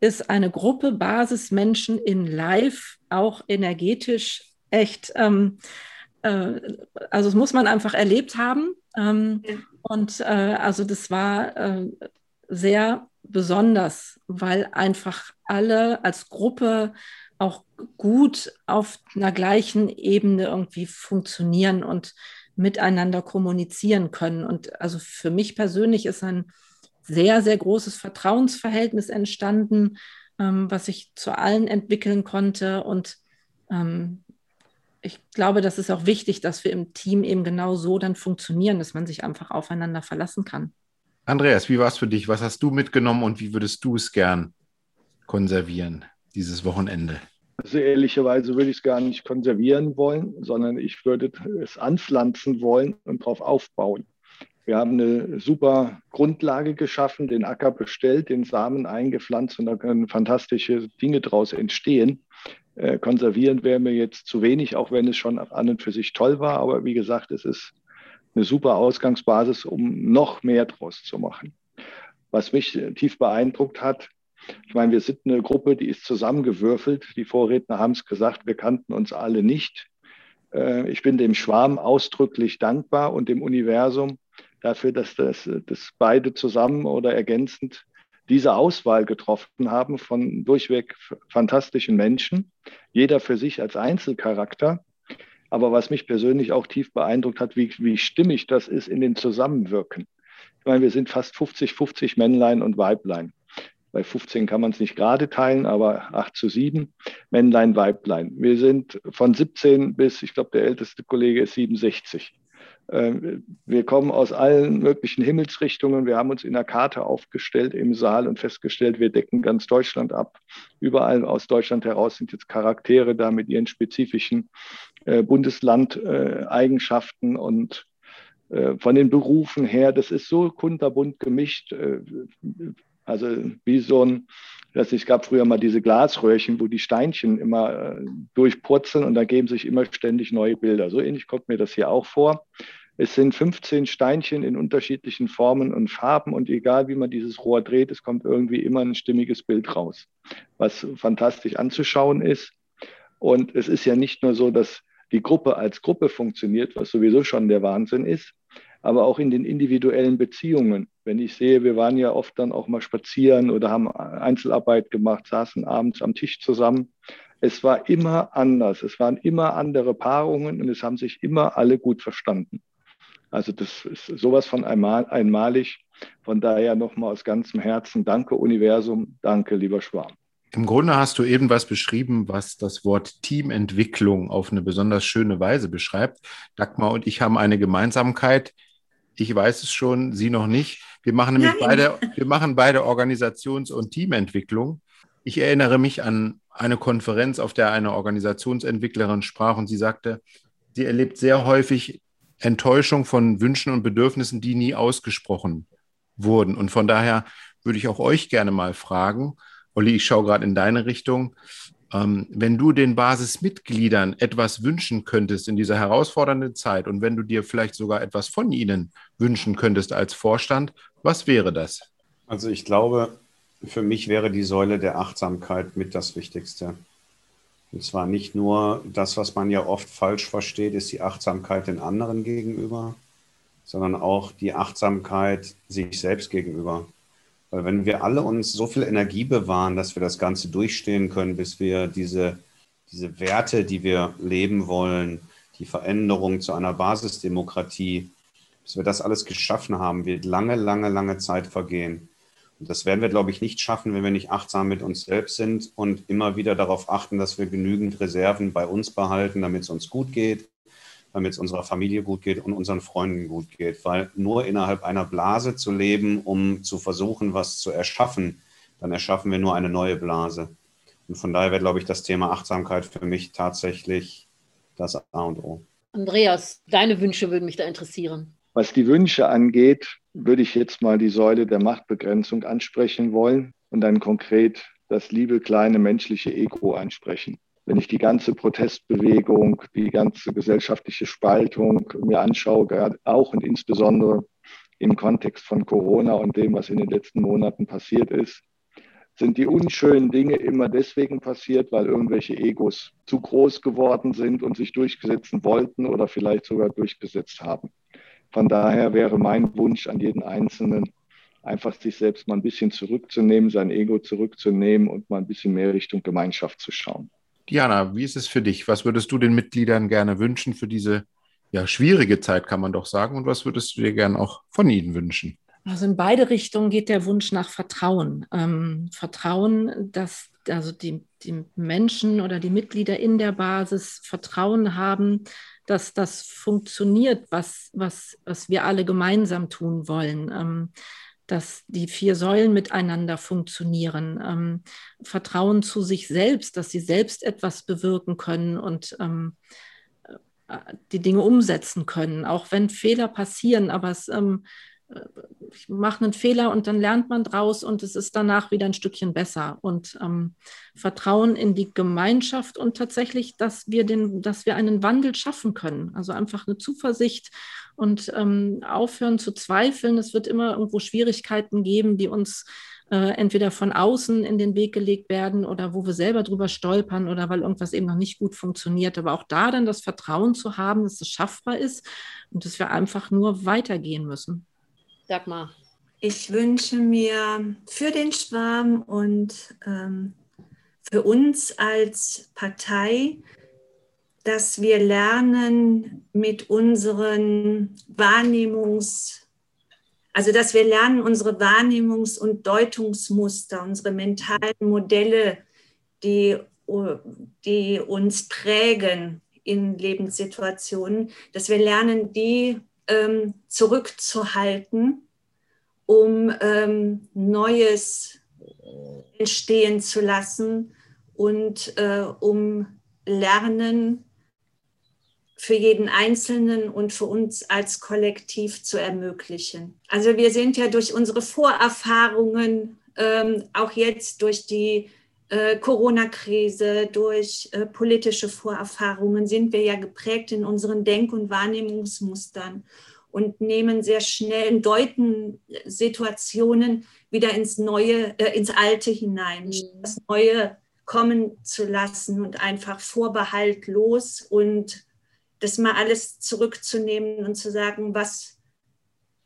ist eine Gruppe Basismenschen in Live auch energetisch echt, ähm, äh, also das muss man einfach erlebt haben. Ähm, ja. Und äh, also das war äh, sehr besonders, weil einfach alle als Gruppe auch gut auf einer gleichen Ebene irgendwie funktionieren und miteinander kommunizieren können. Und also für mich persönlich ist ein sehr, sehr großes Vertrauensverhältnis entstanden, ähm, was ich zu allen entwickeln konnte. Und ähm, ich glaube, das ist auch wichtig, dass wir im Team eben genau so dann funktionieren, dass man sich einfach aufeinander verlassen kann. Andreas, wie war es für dich? Was hast du mitgenommen und wie würdest du es gern konservieren, dieses Wochenende? Also ehrlicherweise würde ich es gar nicht konservieren wollen, sondern ich würde es anpflanzen wollen und darauf aufbauen. Wir haben eine super Grundlage geschaffen, den Acker bestellt, den Samen eingepflanzt und da können fantastische Dinge daraus entstehen. Äh, konservieren wäre mir jetzt zu wenig, auch wenn es schon an und für sich toll war. Aber wie gesagt, es ist eine super Ausgangsbasis, um noch mehr draus zu machen. Was mich tief beeindruckt hat, ich meine, wir sind eine Gruppe, die ist zusammengewürfelt. Die Vorredner haben es gesagt, wir kannten uns alle nicht. Äh, ich bin dem Schwarm ausdrücklich dankbar und dem Universum dafür, dass das, das beide zusammen oder ergänzend diese Auswahl getroffen haben von durchweg fantastischen Menschen, jeder für sich als Einzelcharakter. Aber was mich persönlich auch tief beeindruckt hat, wie, wie stimmig das ist in den Zusammenwirken. Ich meine, wir sind fast 50-50 Männlein und Weiblein. Bei 15 kann man es nicht gerade teilen, aber 8 zu 7, Männlein, Weiblein. Wir sind von 17 bis, ich glaube, der älteste Kollege ist 67. Ähm, wir kommen aus allen möglichen Himmelsrichtungen. Wir haben uns in der Karte aufgestellt im Saal und festgestellt, wir decken ganz Deutschland ab. Überall aus Deutschland heraus sind jetzt Charaktere da mit ihren spezifischen äh, Bundeslandeigenschaften und äh, von den Berufen her. Das ist so kunterbunt gemischt. Also wie so ein, es gab früher mal diese Glasröhrchen, wo die Steinchen immer äh, durchpurzeln und da geben sich immer ständig neue Bilder. So ähnlich kommt mir das hier auch vor. Es sind 15 Steinchen in unterschiedlichen Formen und Farben und egal wie man dieses Rohr dreht, es kommt irgendwie immer ein stimmiges Bild raus, was fantastisch anzuschauen ist. Und es ist ja nicht nur so, dass die Gruppe als Gruppe funktioniert, was sowieso schon der Wahnsinn ist, aber auch in den individuellen Beziehungen. Wenn ich sehe, wir waren ja oft dann auch mal spazieren oder haben Einzelarbeit gemacht, saßen abends am Tisch zusammen. Es war immer anders. Es waren immer andere Paarungen und es haben sich immer alle gut verstanden. Also das ist sowas von einmal, einmalig. Von daher nochmal aus ganzem Herzen Danke Universum, danke lieber Schwarm. Im Grunde hast du eben was beschrieben, was das Wort Teamentwicklung auf eine besonders schöne Weise beschreibt. Dagmar und ich haben eine Gemeinsamkeit. Ich weiß es schon, Sie noch nicht. Wir machen nämlich beide, wir machen beide Organisations- und Teamentwicklung. Ich erinnere mich an eine Konferenz, auf der eine Organisationsentwicklerin sprach und sie sagte, sie erlebt sehr häufig Enttäuschung von Wünschen und Bedürfnissen, die nie ausgesprochen wurden. Und von daher würde ich auch euch gerne mal fragen, Olli, ich schaue gerade in deine Richtung. Ähm, wenn du den Basismitgliedern etwas wünschen könntest in dieser herausfordernden Zeit und wenn du dir vielleicht sogar etwas von ihnen wünschen könntest als Vorstand, was wäre das? Also ich glaube, für mich wäre die Säule der Achtsamkeit mit das Wichtigste. Und zwar nicht nur das, was man ja oft falsch versteht, ist die Achtsamkeit den anderen gegenüber, sondern auch die Achtsamkeit sich selbst gegenüber. Weil wenn wir alle uns so viel Energie bewahren, dass wir das Ganze durchstehen können, bis wir diese, diese Werte, die wir leben wollen, die Veränderung zu einer Basisdemokratie, bis wir das alles geschaffen haben, wird lange, lange, lange Zeit vergehen. Und das werden wir, glaube ich, nicht schaffen, wenn wir nicht achtsam mit uns selbst sind und immer wieder darauf achten, dass wir genügend Reserven bei uns behalten, damit es uns gut geht, damit es unserer Familie gut geht und unseren Freunden gut geht. Weil nur innerhalb einer Blase zu leben, um zu versuchen, was zu erschaffen, dann erschaffen wir nur eine neue Blase. Und von daher wäre, glaube ich, das Thema Achtsamkeit für mich tatsächlich das A und O. Andreas, deine Wünsche würden mich da interessieren. Was die Wünsche angeht, würde ich jetzt mal die Säule der Machtbegrenzung ansprechen wollen und dann konkret das liebe kleine menschliche Ego ansprechen wenn ich die ganze Protestbewegung, die ganze gesellschaftliche Spaltung mir anschaue, gerade auch und insbesondere im Kontext von Corona und dem, was in den letzten Monaten passiert ist, sind die unschönen Dinge immer deswegen passiert, weil irgendwelche Egos zu groß geworden sind und sich durchsetzen wollten oder vielleicht sogar durchgesetzt haben. Von daher wäre mein Wunsch an jeden Einzelnen, einfach sich selbst mal ein bisschen zurückzunehmen, sein Ego zurückzunehmen und mal ein bisschen mehr Richtung Gemeinschaft zu schauen. Diana, wie ist es für dich? Was würdest du den Mitgliedern gerne wünschen für diese ja, schwierige Zeit, kann man doch sagen? Und was würdest du dir gerne auch von ihnen wünschen? Also in beide Richtungen geht der Wunsch nach Vertrauen. Ähm, Vertrauen, dass also die, die Menschen oder die Mitglieder in der Basis Vertrauen haben, dass das funktioniert, was, was, was wir alle gemeinsam tun wollen. Ähm, dass die vier Säulen miteinander funktionieren. Ähm, Vertrauen zu sich selbst, dass sie selbst etwas bewirken können und ähm, äh, die Dinge umsetzen können, auch wenn Fehler passieren. Aber es, ähm, ich mache einen Fehler und dann lernt man draus und es ist danach wieder ein Stückchen besser. Und ähm, Vertrauen in die Gemeinschaft und tatsächlich, dass wir den, dass wir einen Wandel schaffen können. Also einfach eine Zuversicht und ähm, aufhören zu zweifeln. Es wird immer irgendwo Schwierigkeiten geben, die uns äh, entweder von außen in den Weg gelegt werden oder wo wir selber drüber stolpern oder weil irgendwas eben noch nicht gut funktioniert. Aber auch da dann das Vertrauen zu haben, dass es schaffbar ist und dass wir einfach nur weitergehen müssen. Dagmar. Ich wünsche mir für den Schwarm und ähm, für uns als Partei, dass wir lernen mit unseren Wahrnehmungs- also, dass wir lernen, unsere Wahrnehmungs- und Deutungsmuster, unsere mentalen Modelle, die, die uns prägen in Lebenssituationen, dass wir lernen, die ähm, zurückzuhalten, um ähm, Neues entstehen zu lassen und äh, um Lernen für jeden Einzelnen und für uns als Kollektiv zu ermöglichen. Also wir sind ja durch unsere Vorerfahrungen, ähm, auch jetzt durch die äh, Corona-Krise, durch äh, politische Vorerfahrungen, sind wir ja geprägt in unseren Denk- und Wahrnehmungsmustern und nehmen sehr schnell, deuten Situationen wieder ins Neue, äh, ins Alte hinein, mhm. das Neue kommen zu lassen und einfach vorbehaltlos und das mal alles zurückzunehmen und zu sagen, was,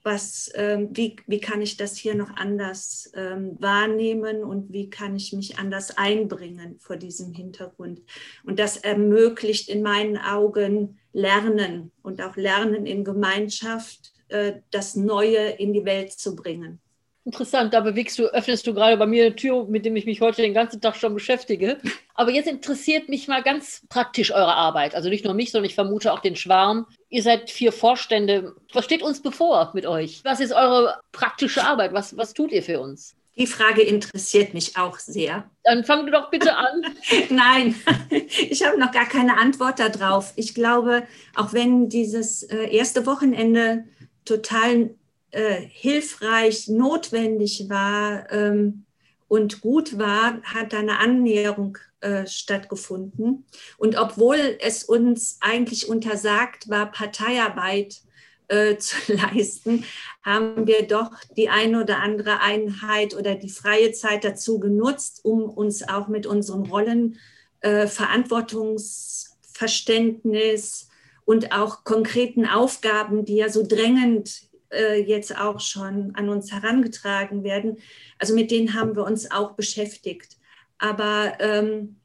was, ähm, wie, wie kann ich das hier noch anders ähm, wahrnehmen und wie kann ich mich anders einbringen vor diesem Hintergrund. Und das ermöglicht in meinen Augen Lernen und auch Lernen in Gemeinschaft, äh, das Neue in die Welt zu bringen. Interessant, da bewegst du, öffnest du gerade bei mir eine Tür, mit dem ich mich heute den ganzen Tag schon beschäftige. Aber jetzt interessiert mich mal ganz praktisch eure Arbeit. Also nicht nur mich, sondern ich vermute auch den Schwarm. Ihr seid vier Vorstände. Was steht uns bevor mit euch? Was ist eure praktische Arbeit? Was, was tut ihr für uns? Die Frage interessiert mich auch sehr. Dann fang du doch bitte an. Nein, ich habe noch gar keine Antwort darauf. Ich glaube, auch wenn dieses äh, erste Wochenende total äh, hilfreich, notwendig war ähm, und gut war, hat eine Annäherung äh, stattgefunden. Und obwohl es uns eigentlich untersagt war, Parteiarbeit äh, zu leisten, haben wir doch die eine oder andere Einheit oder die freie Zeit dazu genutzt, um uns auch mit unseren Rollen, äh, Verantwortungsverständnis und auch konkreten Aufgaben, die ja so drängend äh, jetzt auch schon an uns herangetragen werden. Also mit denen haben wir uns auch beschäftigt. Aber ähm,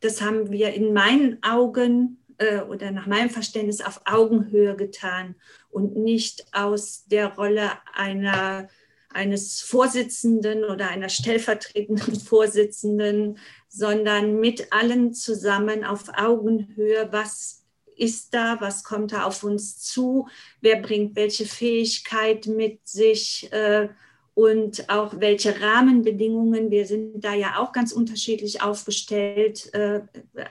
das haben wir in meinen Augen äh, oder nach meinem Verständnis auf Augenhöhe getan und nicht aus der Rolle einer, eines Vorsitzenden oder einer stellvertretenden Vorsitzenden, sondern mit allen zusammen auf Augenhöhe, was ist da, was kommt da auf uns zu, wer bringt welche Fähigkeit mit sich äh, und auch welche Rahmenbedingungen. Wir sind da ja auch ganz unterschiedlich aufgestellt, äh,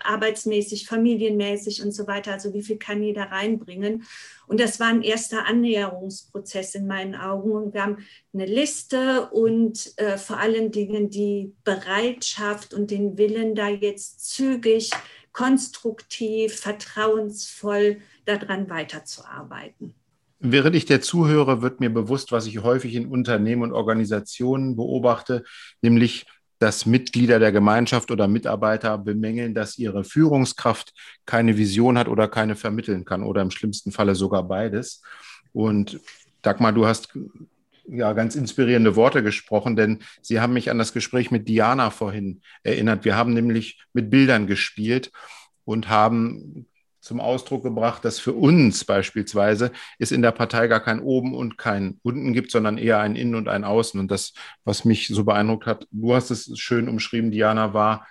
arbeitsmäßig, familienmäßig und so weiter. Also wie viel kann jeder reinbringen? Und das war ein erster Annäherungsprozess in meinen Augen. Und wir haben eine Liste und äh, vor allen Dingen die Bereitschaft und den Willen, da jetzt zügig konstruktiv, vertrauensvoll daran weiterzuarbeiten. Während ich der zuhöre, wird mir bewusst, was ich häufig in Unternehmen und Organisationen beobachte, nämlich dass Mitglieder der Gemeinschaft oder Mitarbeiter bemängeln, dass ihre Führungskraft keine Vision hat oder keine vermitteln kann oder im schlimmsten Falle sogar beides. Und Dagmar, du hast ja, ganz inspirierende Worte gesprochen, denn Sie haben mich an das Gespräch mit Diana vorhin erinnert. Wir haben nämlich mit Bildern gespielt und haben zum Ausdruck gebracht, dass für uns beispielsweise es in der Partei gar kein Oben und kein Unten gibt, sondern eher ein Innen und ein Außen. Und das, was mich so beeindruckt hat, du hast es schön umschrieben, Diana, war,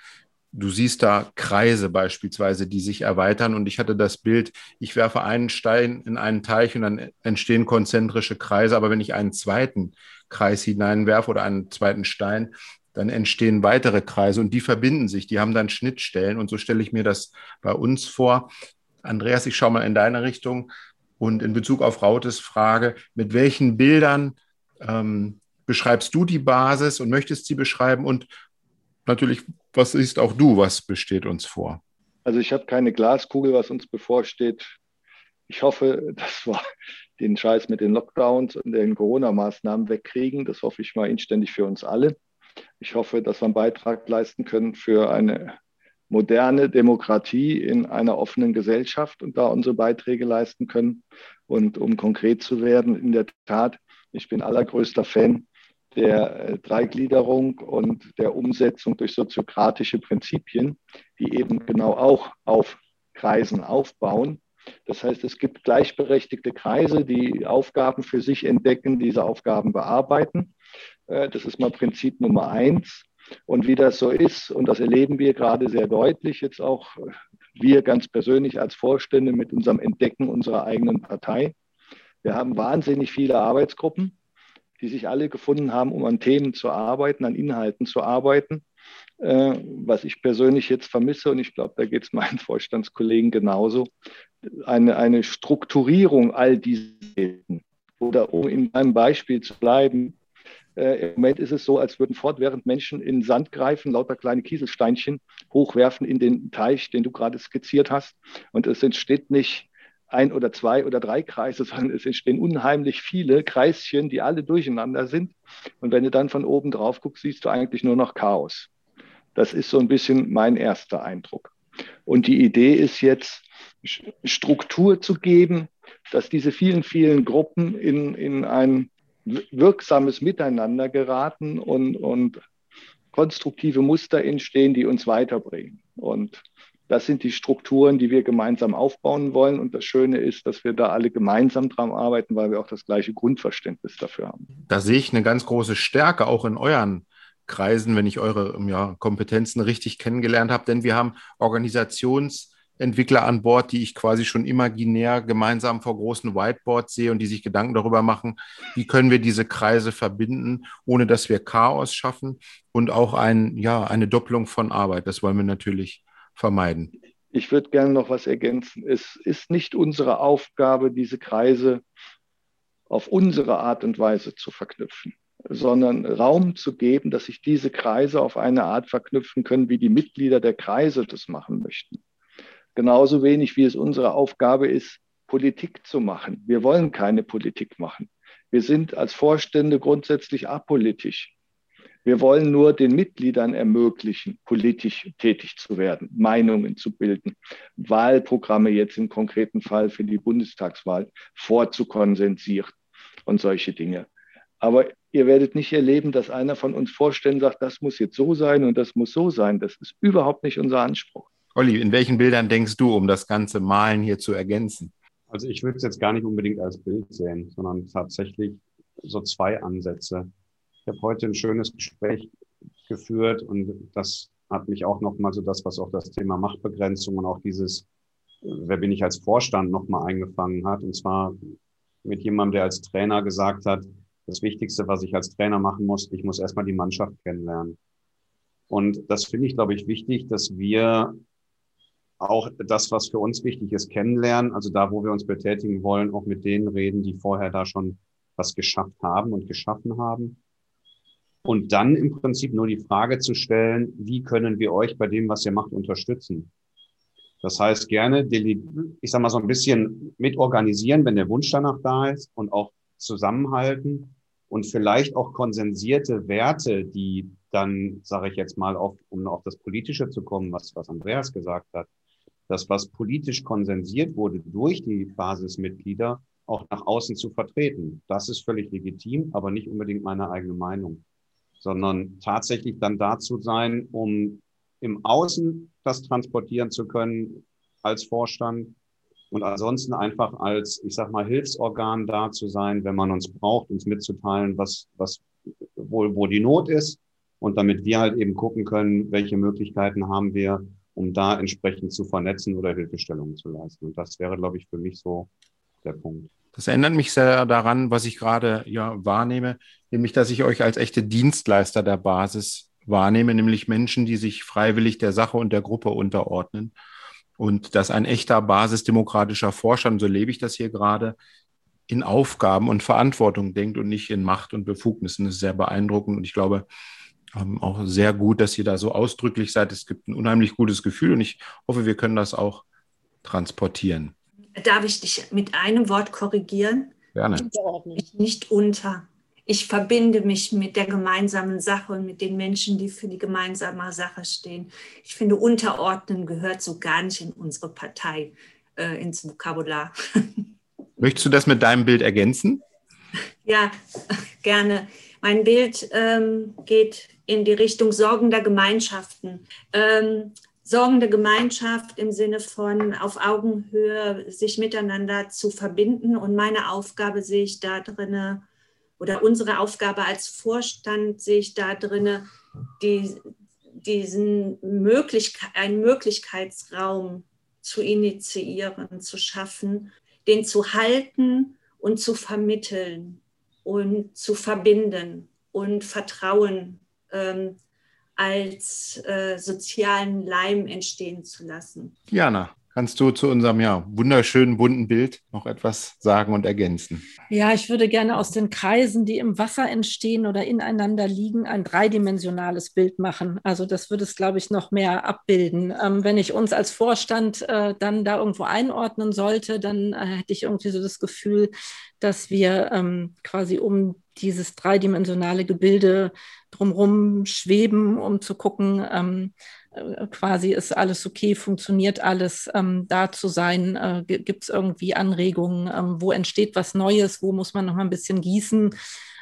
du siehst da Kreise beispielsweise, die sich erweitern. Und ich hatte das Bild, ich werfe einen Stein in einen Teich und dann entstehen konzentrische Kreise. Aber wenn ich einen zweiten Kreis hineinwerfe oder einen zweiten Stein, dann entstehen weitere Kreise und die verbinden sich, die haben dann Schnittstellen. Und so stelle ich mir das bei uns vor. Andreas, ich schaue mal in deine Richtung. Und in Bezug auf Rautes Frage, mit welchen Bildern ähm, beschreibst du die Basis und möchtest sie beschreiben? Und natürlich, was siehst auch du, was besteht uns vor? Also ich habe keine Glaskugel, was uns bevorsteht. Ich hoffe, dass wir den Scheiß mit den Lockdowns und den Corona-Maßnahmen wegkriegen. Das hoffe ich mal inständig für uns alle. Ich hoffe, dass wir einen Beitrag leisten können für eine moderne Demokratie in einer offenen Gesellschaft und da unsere Beiträge leisten können. Und um konkret zu werden, in der Tat, ich bin allergrößter Fan der äh, Dreigliederung und der Umsetzung durch soziokratische Prinzipien, die eben genau auch auf Kreisen aufbauen. Das heißt, es gibt gleichberechtigte Kreise, die Aufgaben für sich entdecken, diese Aufgaben bearbeiten. Äh, das ist mal Prinzip Nummer eins. Und wie das so ist, und das erleben wir gerade sehr deutlich, jetzt auch wir ganz persönlich als Vorstände mit unserem Entdecken unserer eigenen Partei. Wir haben wahnsinnig viele Arbeitsgruppen, die sich alle gefunden haben, um an Themen zu arbeiten, an Inhalten zu arbeiten. Äh, was ich persönlich jetzt vermisse, und ich glaube, da geht es meinen Vorstandskollegen genauso, eine, eine Strukturierung all dieser. Oder um in meinem Beispiel zu bleiben, äh, Im Moment ist es so, als würden fortwährend Menschen in Sand greifen, lauter kleine Kieselsteinchen hochwerfen in den Teich, den du gerade skizziert hast. Und es entsteht nicht ein oder zwei oder drei Kreise, sondern es entstehen unheimlich viele Kreischen, die alle durcheinander sind. Und wenn du dann von oben drauf guckst, siehst du eigentlich nur noch Chaos. Das ist so ein bisschen mein erster Eindruck. Und die Idee ist jetzt, Struktur zu geben, dass diese vielen, vielen Gruppen in, in ein wirksames Miteinander geraten und, und konstruktive Muster entstehen, die uns weiterbringen. Und das sind die Strukturen, die wir gemeinsam aufbauen wollen. Und das Schöne ist, dass wir da alle gemeinsam dran arbeiten, weil wir auch das gleiche Grundverständnis dafür haben. Da sehe ich eine ganz große Stärke auch in euren Kreisen, wenn ich eure ja, Kompetenzen richtig kennengelernt habe. Denn wir haben Organisations- Entwickler an Bord, die ich quasi schon imaginär gemeinsam vor großen Whiteboards sehe und die sich Gedanken darüber machen, wie können wir diese Kreise verbinden, ohne dass wir Chaos schaffen und auch ein, ja, eine Doppelung von Arbeit. Das wollen wir natürlich vermeiden. Ich würde gerne noch was ergänzen. Es ist nicht unsere Aufgabe, diese Kreise auf unsere Art und Weise zu verknüpfen, sondern Raum zu geben, dass sich diese Kreise auf eine Art verknüpfen können, wie die Mitglieder der Kreise das machen möchten. Genauso wenig wie es unsere Aufgabe ist, Politik zu machen. Wir wollen keine Politik machen. Wir sind als Vorstände grundsätzlich apolitisch. Wir wollen nur den Mitgliedern ermöglichen, politisch tätig zu werden, Meinungen zu bilden, Wahlprogramme jetzt im konkreten Fall für die Bundestagswahl vorzukonsensieren und solche Dinge. Aber ihr werdet nicht erleben, dass einer von uns Vorständen sagt, das muss jetzt so sein und das muss so sein. Das ist überhaupt nicht unser Anspruch. Olli, in welchen Bildern denkst du, um das ganze Malen hier zu ergänzen? Also ich würde es jetzt gar nicht unbedingt als Bild sehen, sondern tatsächlich so zwei Ansätze. Ich habe heute ein schönes Gespräch geführt und das hat mich auch nochmal so das, was auch das Thema Machtbegrenzung und auch dieses, wer bin ich als Vorstand nochmal eingefangen hat. Und zwar mit jemandem, der als Trainer gesagt hat, das Wichtigste, was ich als Trainer machen muss, ich muss erstmal die Mannschaft kennenlernen. Und das finde ich, glaube ich, wichtig, dass wir auch das, was für uns wichtig ist, kennenlernen. Also da, wo wir uns betätigen wollen, auch mit denen reden, die vorher da schon was geschafft haben und geschaffen haben. Und dann im Prinzip nur die Frage zu stellen, wie können wir euch bei dem, was ihr macht, unterstützen? Das heißt, gerne, ich sag mal, so ein bisschen mitorganisieren, wenn der Wunsch danach da ist und auch zusammenhalten und vielleicht auch konsensierte Werte, die dann, sage ich jetzt mal, auf, um auf das Politische zu kommen, was, was Andreas gesagt hat, das, was politisch konsensiert wurde durch die Basismitglieder, auch nach außen zu vertreten. Das ist völlig legitim, aber nicht unbedingt meine eigene Meinung, sondern tatsächlich dann dazu sein, um im Außen das transportieren zu können als Vorstand und ansonsten einfach als, ich sag mal, Hilfsorgan da zu sein, wenn man uns braucht, uns mitzuteilen, was, was, wo, wo die Not ist und damit wir halt eben gucken können, welche Möglichkeiten haben wir, um da entsprechend zu vernetzen oder Hilfestellungen zu leisten. Und das wäre, glaube ich, für mich so der Punkt. Das erinnert mich sehr daran, was ich gerade ja wahrnehme, nämlich, dass ich euch als echte Dienstleister der Basis wahrnehme, nämlich Menschen, die sich freiwillig der Sache und der Gruppe unterordnen. und dass ein echter basisdemokratischer Vorstand, so lebe ich das hier gerade, in Aufgaben und Verantwortung denkt und nicht in Macht und Befugnissen. Das ist sehr beeindruckend und ich glaube ähm, auch sehr gut, dass ihr da so ausdrücklich seid. Es gibt ein unheimlich gutes Gefühl und ich hoffe, wir können das auch transportieren. Darf ich dich mit einem Wort korrigieren? Gerne. Nicht unter. Ich verbinde mich mit der gemeinsamen Sache und mit den Menschen, die für die gemeinsame Sache stehen. Ich finde, unterordnen gehört so gar nicht in unsere Partei, äh, ins Vokabular. Möchtest du das mit deinem Bild ergänzen? Ja, gerne. Mein Bild ähm, geht in die Richtung sorgender Gemeinschaften. Ähm, sorgende Gemeinschaft im Sinne von auf Augenhöhe sich miteinander zu verbinden. Und meine Aufgabe sehe ich da drinne, oder unsere Aufgabe als Vorstand sehe ich da drinne, die, diesen Möglichkeit, einen Möglichkeitsraum zu initiieren, zu schaffen, den zu halten und zu vermitteln und zu verbinden und Vertrauen ähm, als äh, sozialen Leim entstehen zu lassen. Jana, kannst du zu unserem ja, wunderschönen bunten Bild noch etwas sagen und ergänzen? Ja, ich würde gerne aus den Kreisen, die im Wasser entstehen oder ineinander liegen, ein dreidimensionales Bild machen. Also das würde es, glaube ich, noch mehr abbilden. Ähm, wenn ich uns als Vorstand äh, dann da irgendwo einordnen sollte, dann äh, hätte ich irgendwie so das Gefühl, dass wir ähm, quasi um dieses dreidimensionale Gebilde drumherum schweben, um zu gucken, ähm, äh, quasi ist alles okay, funktioniert alles, ähm, da zu sein, äh, gibt es irgendwie Anregungen, ähm, wo entsteht was Neues, wo muss man noch mal ein bisschen gießen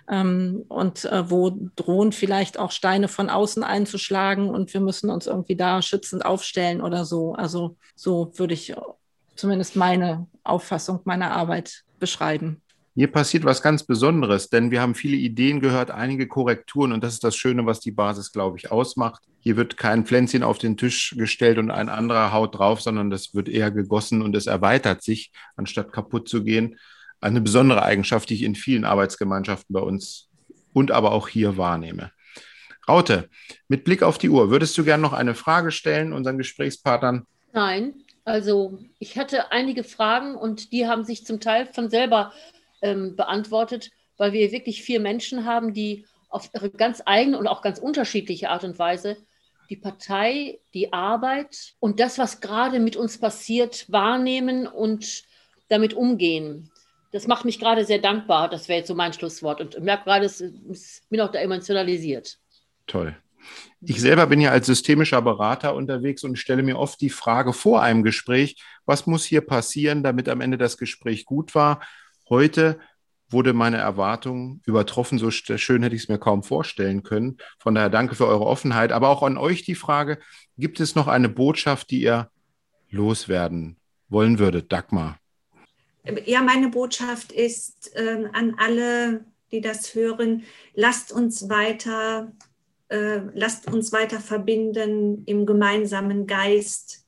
ähm, und äh, wo drohen vielleicht auch Steine von außen einzuschlagen und wir müssen uns irgendwie da schützend aufstellen oder so. Also so würde ich zumindest meine Auffassung meiner Arbeit beschreiben. Hier passiert was ganz Besonderes, denn wir haben viele Ideen gehört, einige Korrekturen und das ist das Schöne, was die Basis, glaube ich, ausmacht. Hier wird kein Pflänzchen auf den Tisch gestellt und ein anderer haut drauf, sondern das wird eher gegossen und es erweitert sich, anstatt kaputt zu gehen. Eine besondere Eigenschaft, die ich in vielen Arbeitsgemeinschaften bei uns und aber auch hier wahrnehme. Raute, mit Blick auf die Uhr, würdest du gerne noch eine Frage stellen unseren Gesprächspartnern? Nein, also ich hatte einige Fragen und die haben sich zum Teil von selber ähm, beantwortet, weil wir wirklich vier Menschen haben, die auf ihre ganz eigene und auch ganz unterschiedliche Art und Weise die Partei, die Arbeit und das, was gerade mit uns passiert, wahrnehmen und damit umgehen. Das macht mich gerade sehr dankbar. Das wäre jetzt so mein Schlusswort. Und ich merke gerade, ich bin auch da emotionalisiert. Toll. Ich selber bin ja als systemischer Berater unterwegs und stelle mir oft die Frage vor einem Gespräch, was muss hier passieren, damit am Ende das Gespräch gut war? Heute wurde meine Erwartung übertroffen. So schön hätte ich es mir kaum vorstellen können. Von daher danke für eure Offenheit. Aber auch an euch die Frage, gibt es noch eine Botschaft, die ihr loswerden wollen würdet? Dagmar. Ja, meine Botschaft ist äh, an alle, die das hören, lasst uns weiter, äh, lasst uns weiter verbinden im gemeinsamen Geist,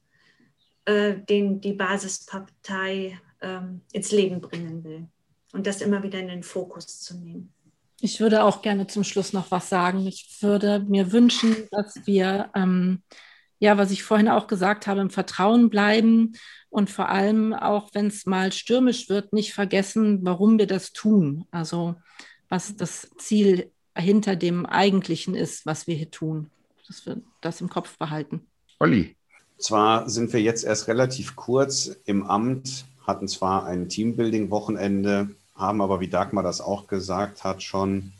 äh, den die Basispartei ähm, ins Leben bringen will. Und das immer wieder in den Fokus zu nehmen. Ich würde auch gerne zum Schluss noch was sagen. Ich würde mir wünschen, dass wir, ähm, ja, was ich vorhin auch gesagt habe, im Vertrauen bleiben und vor allem auch, wenn es mal stürmisch wird, nicht vergessen, warum wir das tun. Also was das Ziel hinter dem Eigentlichen ist, was wir hier tun. Dass wir das im Kopf behalten. Olli. Zwar sind wir jetzt erst relativ kurz im Amt, hatten zwar ein Teambuilding-Wochenende, haben aber, wie Dagmar das auch gesagt hat, schon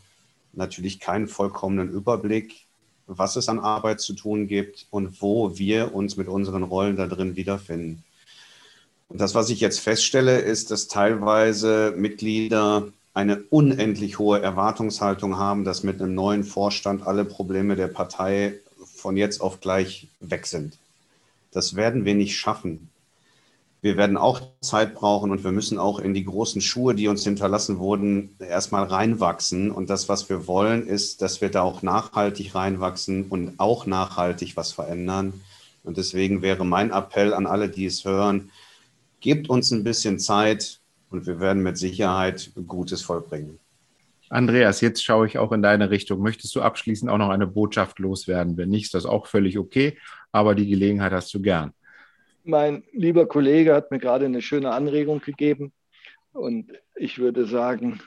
natürlich keinen vollkommenen Überblick, was es an Arbeit zu tun gibt und wo wir uns mit unseren Rollen da drin wiederfinden. Und das, was ich jetzt feststelle, ist, dass teilweise Mitglieder eine unendlich hohe Erwartungshaltung haben, dass mit einem neuen Vorstand alle Probleme der Partei von jetzt auf gleich weg sind. Das werden wir nicht schaffen wir werden auch Zeit brauchen und wir müssen auch in die großen Schuhe, die uns hinterlassen wurden, erstmal reinwachsen. Und das, was wir wollen, ist, dass wir da auch nachhaltig reinwachsen und auch nachhaltig was verändern. Und deswegen wäre mein Appell an alle, die es hören, gebt uns ein bisschen Zeit und wir werden mit Sicherheit Gutes vollbringen. Andreas, jetzt schaue ich auch in deine Richtung. Möchtest du abschließend auch noch eine Botschaft loswerden? Wenn nicht, ist das auch völlig okay, aber die Gelegenheit hast du gern. Mein lieber Kollege hat mir gerade eine schöne Anregung gegeben und ich würde sagen,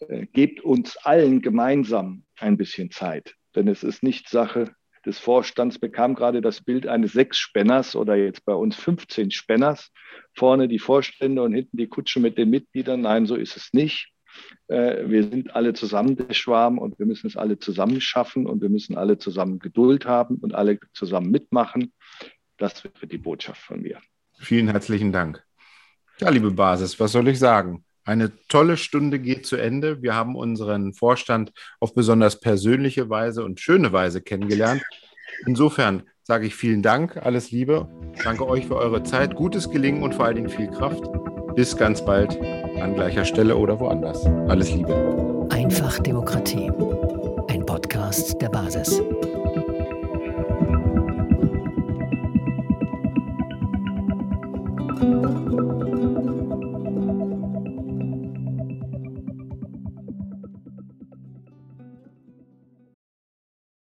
äh, gebt uns allen gemeinsam ein bisschen Zeit, denn es ist nicht Sache des Vorstands, bekam gerade das Bild eines Sechs-Spänners oder jetzt bei uns 15 Spänners, vorne die Vorstände und hinten die Kutsche mit den Mitgliedern. Nein, so ist es nicht. Äh, wir sind alle zusammen der Schwarm und wir müssen es alle zusammen schaffen und wir müssen alle zusammen Geduld haben und alle zusammen mitmachen. Das wird die Botschaft von mir. Vielen herzlichen Dank. Ja, liebe Basis, was soll ich sagen? Eine tolle Stunde geht zu Ende. Wir haben unseren Vorstand auf besonders persönliche Weise und schöne Weise kennengelernt. Insofern sage ich vielen Dank, alles Liebe. Danke euch für eure Zeit, gutes Gelingen und vor allen Dingen viel Kraft. Bis ganz bald an gleicher Stelle oder woanders. Alles Liebe. Einfach Demokratie. Ein Podcast der Basis. Música